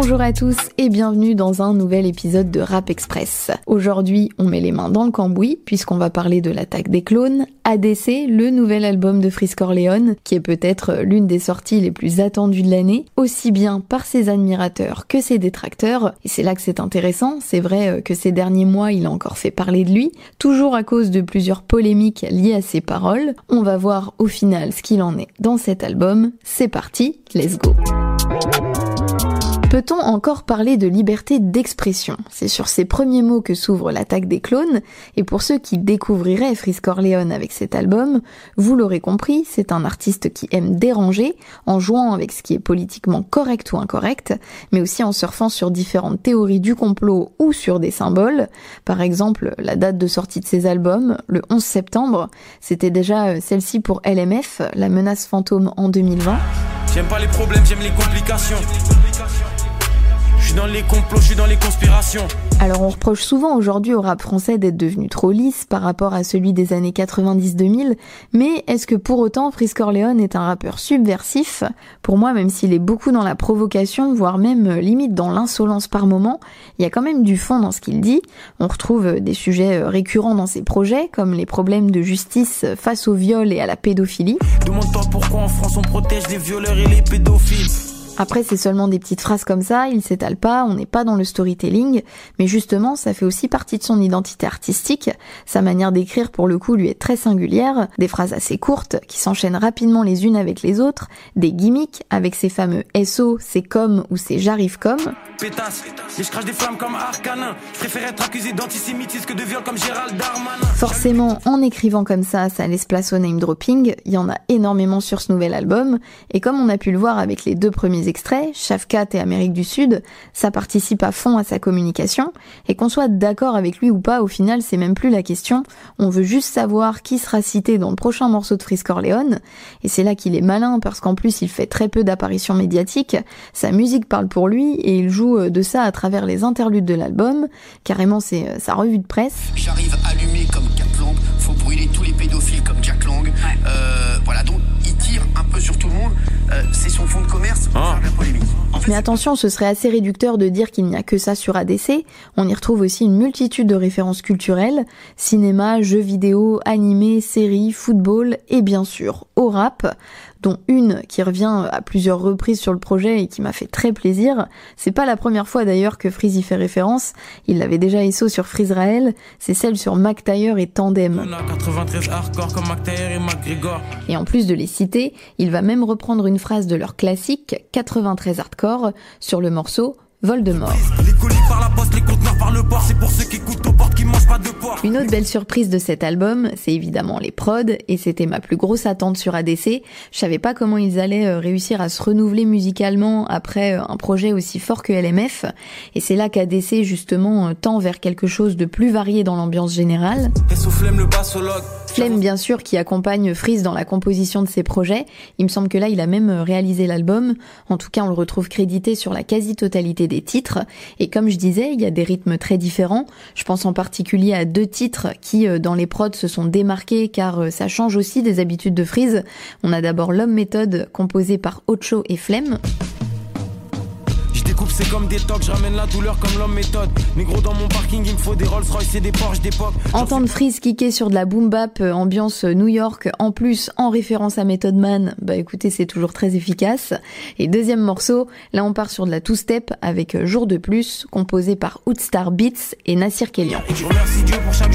Bonjour à tous et bienvenue dans un nouvel épisode de Rap Express. Aujourd'hui, on met les mains dans le cambouis puisqu'on va parler de l'attaque des clones, ADC, le nouvel album de Frisk Corleone, qui est peut-être l'une des sorties les plus attendues de l'année, aussi bien par ses admirateurs que ses détracteurs. Et c'est là que c'est intéressant, c'est vrai que ces derniers mois, il a encore fait parler de lui, toujours à cause de plusieurs polémiques liées à ses paroles. On va voir au final ce qu'il en est dans cet album. C'est parti, let's go. Peut-on encore parler de liberté d'expression? C'est sur ces premiers mots que s'ouvre l'attaque des clones, et pour ceux qui découvriraient Frisk Corleone avec cet album, vous l'aurez compris, c'est un artiste qui aime déranger, en jouant avec ce qui est politiquement correct ou incorrect, mais aussi en surfant sur différentes théories du complot ou sur des symboles. Par exemple, la date de sortie de ses albums, le 11 septembre, c'était déjà euh, celle-ci pour LMF, la menace fantôme en 2020. J'aime pas les problèmes, j'aime les complications suis dans les complots, je suis dans les conspirations. Alors on reproche souvent aujourd'hui au rap français d'être devenu trop lisse par rapport à celui des années 90-2000, mais est-ce que pour autant Frisk Corleone est un rappeur subversif? Pour moi, même s'il est beaucoup dans la provocation, voire même limite dans l'insolence par moment, il y a quand même du fond dans ce qu'il dit. On retrouve des sujets récurrents dans ses projets, comme les problèmes de justice face au viol et à la pédophilie. Demande-toi pourquoi en France on protège les violeurs et les pédophiles. Après, c'est seulement des petites phrases comme ça, il s'étale pas, on n'est pas dans le storytelling, mais justement, ça fait aussi partie de son identité artistique. Sa manière d'écrire, pour le coup, lui est très singulière, des phrases assez courtes, qui s'enchaînent rapidement les unes avec les autres, des gimmicks, avec ses fameux SO, c'est comme ou c'est j'arrive comme. Pétasse, et je crache des flammes comme Arcanin, je préfère être accusé d'antisémitisme que de viol comme Gérald Darmanin. Forcément, en écrivant comme ça, ça laisse place au name dropping, il y en a énormément sur ce nouvel album, et comme on a pu le voir avec les deux premiers extraits, Shafkat et Amérique du Sud, ça participe à fond à sa communication, et qu'on soit d'accord avec lui ou pas, au final, c'est même plus la question, on veut juste savoir qui sera cité dans le prochain morceau de Frisk Corleone, et c'est là qu'il est malin, parce qu'en plus il fait très peu d'apparitions médiatiques, sa musique parle pour lui, et il joue euh, de ça à travers les interludes de l'album, carrément c'est euh, sa revue de presse. Mais attention, ce serait assez réducteur de dire qu'il n'y a que ça sur ADC. On y retrouve aussi une multitude de références culturelles, cinéma, jeux vidéo, animés, séries, football et bien sûr au rap dont une qui revient à plusieurs reprises sur le projet et qui m'a fait très plaisir. C'est pas la première fois d'ailleurs que Freeze y fait référence. Il l'avait déjà ESO sur Freezrael. C'est celle sur Mac et Tandem. Et en plus de les citer, il va même reprendre une phrase de leur classique 93 Hardcore sur le morceau Voldemort. Une autre belle surprise de cet album, c'est évidemment les prods, et c'était ma plus grosse attente sur ADC. Je savais pas comment ils allaient euh, réussir à se renouveler musicalement après euh, un projet aussi fort que LMF, et c'est là qu'ADC justement euh, tend vers quelque chose de plus varié dans l'ambiance générale. Flemme bien sûr qui accompagne Freeze dans la composition de ses projets. Il me semble que là il a même réalisé l'album. En tout cas on le retrouve crédité sur la quasi-totalité des titres. Et comme je disais, il y a des rythmes très différents. Je pense en particulier à deux titres qui, euh, dans les prods, se sont démarqués car euh, ça change aussi des habitudes de Freeze. On a d'abord L'Homme Méthode composé par Ocho et Flemme c'est comme des tocs, je ramène la douleur comme l'homme méthode. Négro dans mon parking, il me faut des Rolls Royce et des Porsche d'époque. Entendre Freeze kicker sur de la boom bap, euh, ambiance euh, New York, en plus en référence à Method Man, bah écoutez, c'est toujours très efficace. Et deuxième morceau, là on part sur de la two-step avec euh, Jour de plus, composé par Outstar Beats et Nassir Kellyan. Je remercie Dieu pour chaque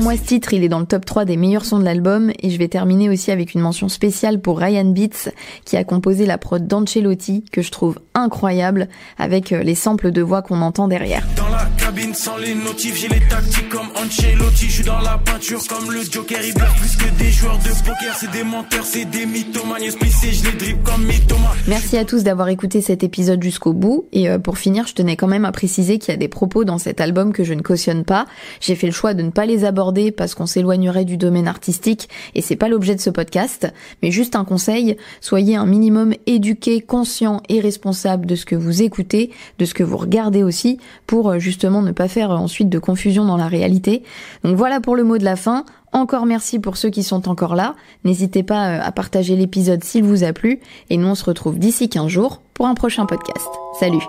Pour moi, ce titre, il est dans le top 3 des meilleurs sons de l'album et je vais terminer aussi avec une mention spéciale pour Ryan Beats qui a composé la prod d'Ancelotti que je trouve incroyable avec euh, les samples de voix qu'on entend derrière. Dans la cabine sans les notifs, j'ai les tactiques comme Ancelotti, je suis dans la peinture comme le Joker, il plus que des joueurs de poker, c'est des menteurs, c'est des mythomanes, je les drip comme mythomanes. Merci à tous d'avoir écouté cet épisode jusqu'au bout et euh, pour finir, je tenais quand même à préciser qu'il y a des propos dans cet album que je ne cautionne pas. J'ai fait le choix de ne pas les aborder parce qu'on s'éloignerait du domaine artistique et c'est pas l'objet de ce podcast, mais juste un conseil, soyez un minimum éduqué, conscient et responsable de ce que vous écoutez, de ce que vous regardez aussi, pour euh, justement ne pas faire euh, ensuite de confusion dans la réalité. Donc voilà pour le mot de la fin. Encore merci pour ceux qui sont encore là. N'hésitez pas euh, à partager l'épisode s'il vous a plu. Et nous on se retrouve d'ici 15 jours pour un prochain podcast. Salut